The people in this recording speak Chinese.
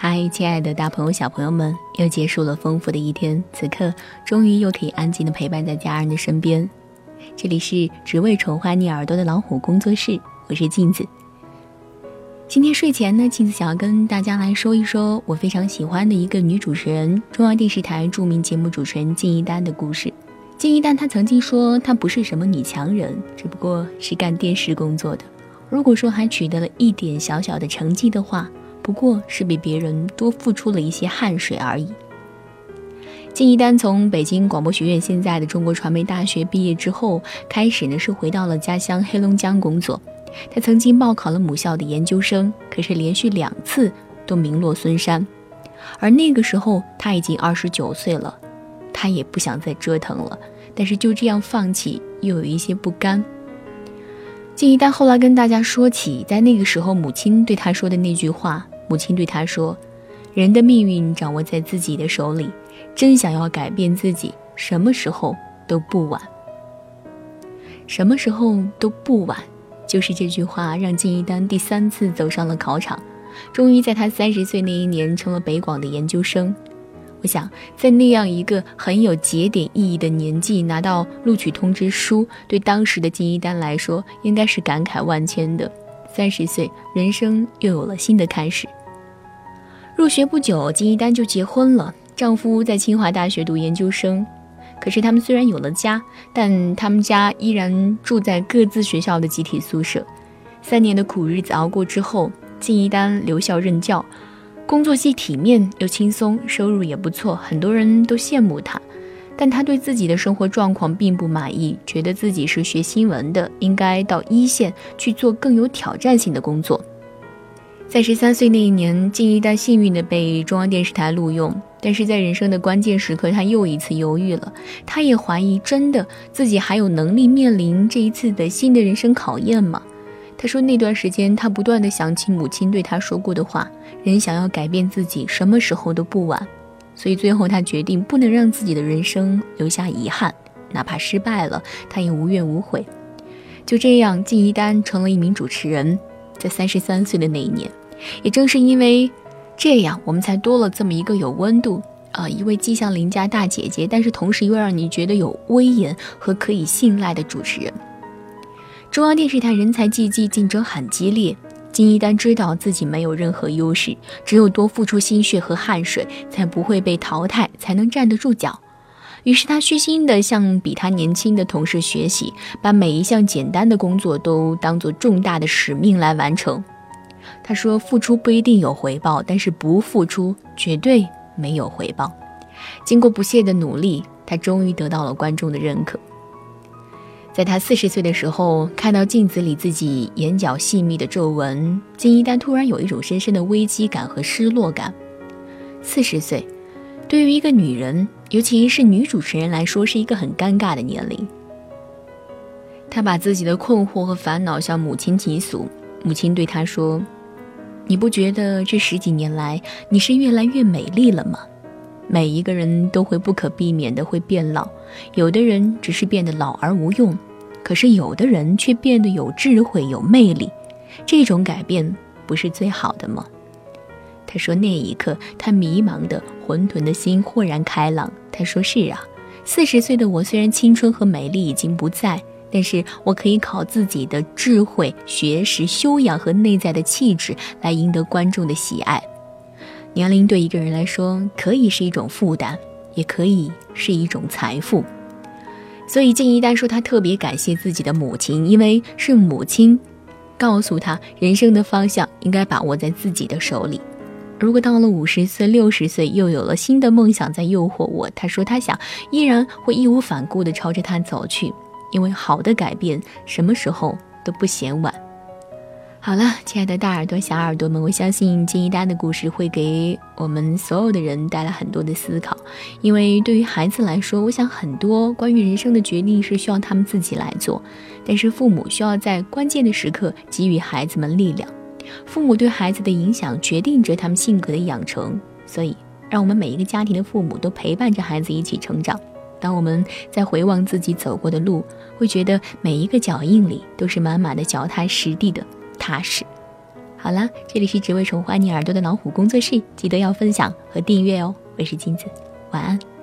嗨，亲爱的大朋友、小朋友们，又结束了丰富的一天，此刻终于又可以安静的陪伴在家人的身边。这里是只为宠坏你耳朵的老虎工作室，我是镜子。今天睡前呢，镜子想要跟大家来说一说我非常喜欢的一个女主持人，中央电视台著名节目主持人金一丹的故事。金一丹她曾经说，她不是什么女强人，只不过是干电视工作的。如果说还取得了一点小小的成绩的话，不过是比别人多付出了一些汗水而已。金一丹从北京广播学院（现在的中国传媒大学）毕业之后，开始呢是回到了家乡黑龙江工作。他曾经报考了母校的研究生，可是连续两次都名落孙山。而那个时候他已经二十九岁了，他也不想再折腾了，但是就这样放弃，又有一些不甘。金一丹后来跟大家说起，在那个时候母亲对他说的那句话。母亲对他说：“人的命运掌握在自己的手里，真想要改变自己，什么时候都不晚。什么时候都不晚，就是这句话让金一丹第三次走上了考场，终于在他三十岁那一年成了北广的研究生。我想，在那样一个很有节点意义的年纪拿到录取通知书，对当时的金一丹来说，应该是感慨万千的。三十岁，人生又有了新的开始。”入学不久，金一丹就结婚了。丈夫在清华大学读研究生，可是他们虽然有了家，但他们家依然住在各自学校的集体宿舍。三年的苦日子熬过之后，金一丹留校任教，工作既体面又轻松，收入也不错，很多人都羡慕他。但他对自己的生活状况并不满意，觉得自己是学新闻的，应该到一线去做更有挑战性的工作。在十三岁那一年，金一丹幸运地被中央电视台录用，但是在人生的关键时刻，他又一次犹豫了。他也怀疑，真的自己还有能力面临这一次的新的人生考验吗？他说，那段时间他不断地想起母亲对他说过的话：“人想要改变自己，什么时候都不晚。”所以最后他决定不能让自己的人生留下遗憾，哪怕失败了，他也无怨无悔。就这样，金一丹成了一名主持人。在三十三岁的那一年，也正是因为这样，我们才多了这么一个有温度啊，一位既像邻家大姐姐，但是同时又让你觉得有威严和可以信赖的主持人。中央电视台人才济济，竞争很激烈。金一丹知道自己没有任何优势，只有多付出心血和汗水，才不会被淘汰，才能站得住脚。于是他虚心地向比他年轻的同事学习，把每一项简单的工作都当做重大的使命来完成。他说：“付出不一定有回报，但是不付出绝对没有回报。”经过不懈的努力，他终于得到了观众的认可。在他四十岁的时候，看到镜子里自己眼角细密的皱纹，金一丹突然有一种深深的危机感和失落感。四十岁。对于一个女人，尤其是女主持人来说，是一个很尴尬的年龄。她把自己的困惑和烦恼向母亲倾诉，母亲对她说：“你不觉得这十几年来你是越来越美丽了吗？每一个人都会不可避免的会变老，有的人只是变得老而无用，可是有的人却变得有智慧、有魅力。这种改变不是最好的吗？”他说：“那一刻，他迷茫的、混沌的心豁然开朗。他说：‘是啊，四十岁的我虽然青春和美丽已经不在，但是我可以靠自己的智慧、学识、修养和内在的气质来赢得观众的喜爱。年龄对一个人来说，可以是一种负担，也可以是一种财富。’所以，金一丹说，他特别感谢自己的母亲，因为是母亲告诉他，人生的方向应该把握在自己的手里。”如果到了五十岁、六十岁，又有了新的梦想在诱惑我，他说他想依然会义无反顾地朝着他走去，因为好的改变什么时候都不嫌晚。好了，亲爱的大耳朵、小耳朵们，我相信金一丹的故事会给我们所有的人带来很多的思考，因为对于孩子来说，我想很多关于人生的决定是需要他们自己来做，但是父母需要在关键的时刻给予孩子们力量。父母对孩子的影响决定着他们性格的养成，所以让我们每一个家庭的父母都陪伴着孩子一起成长。当我们在回望自己走过的路，会觉得每一个脚印里都是满满的脚踏实地的踏实。好啦，这里是只为宠坏你耳朵的老虎工作室，记得要分享和订阅哦。我是金子，晚安。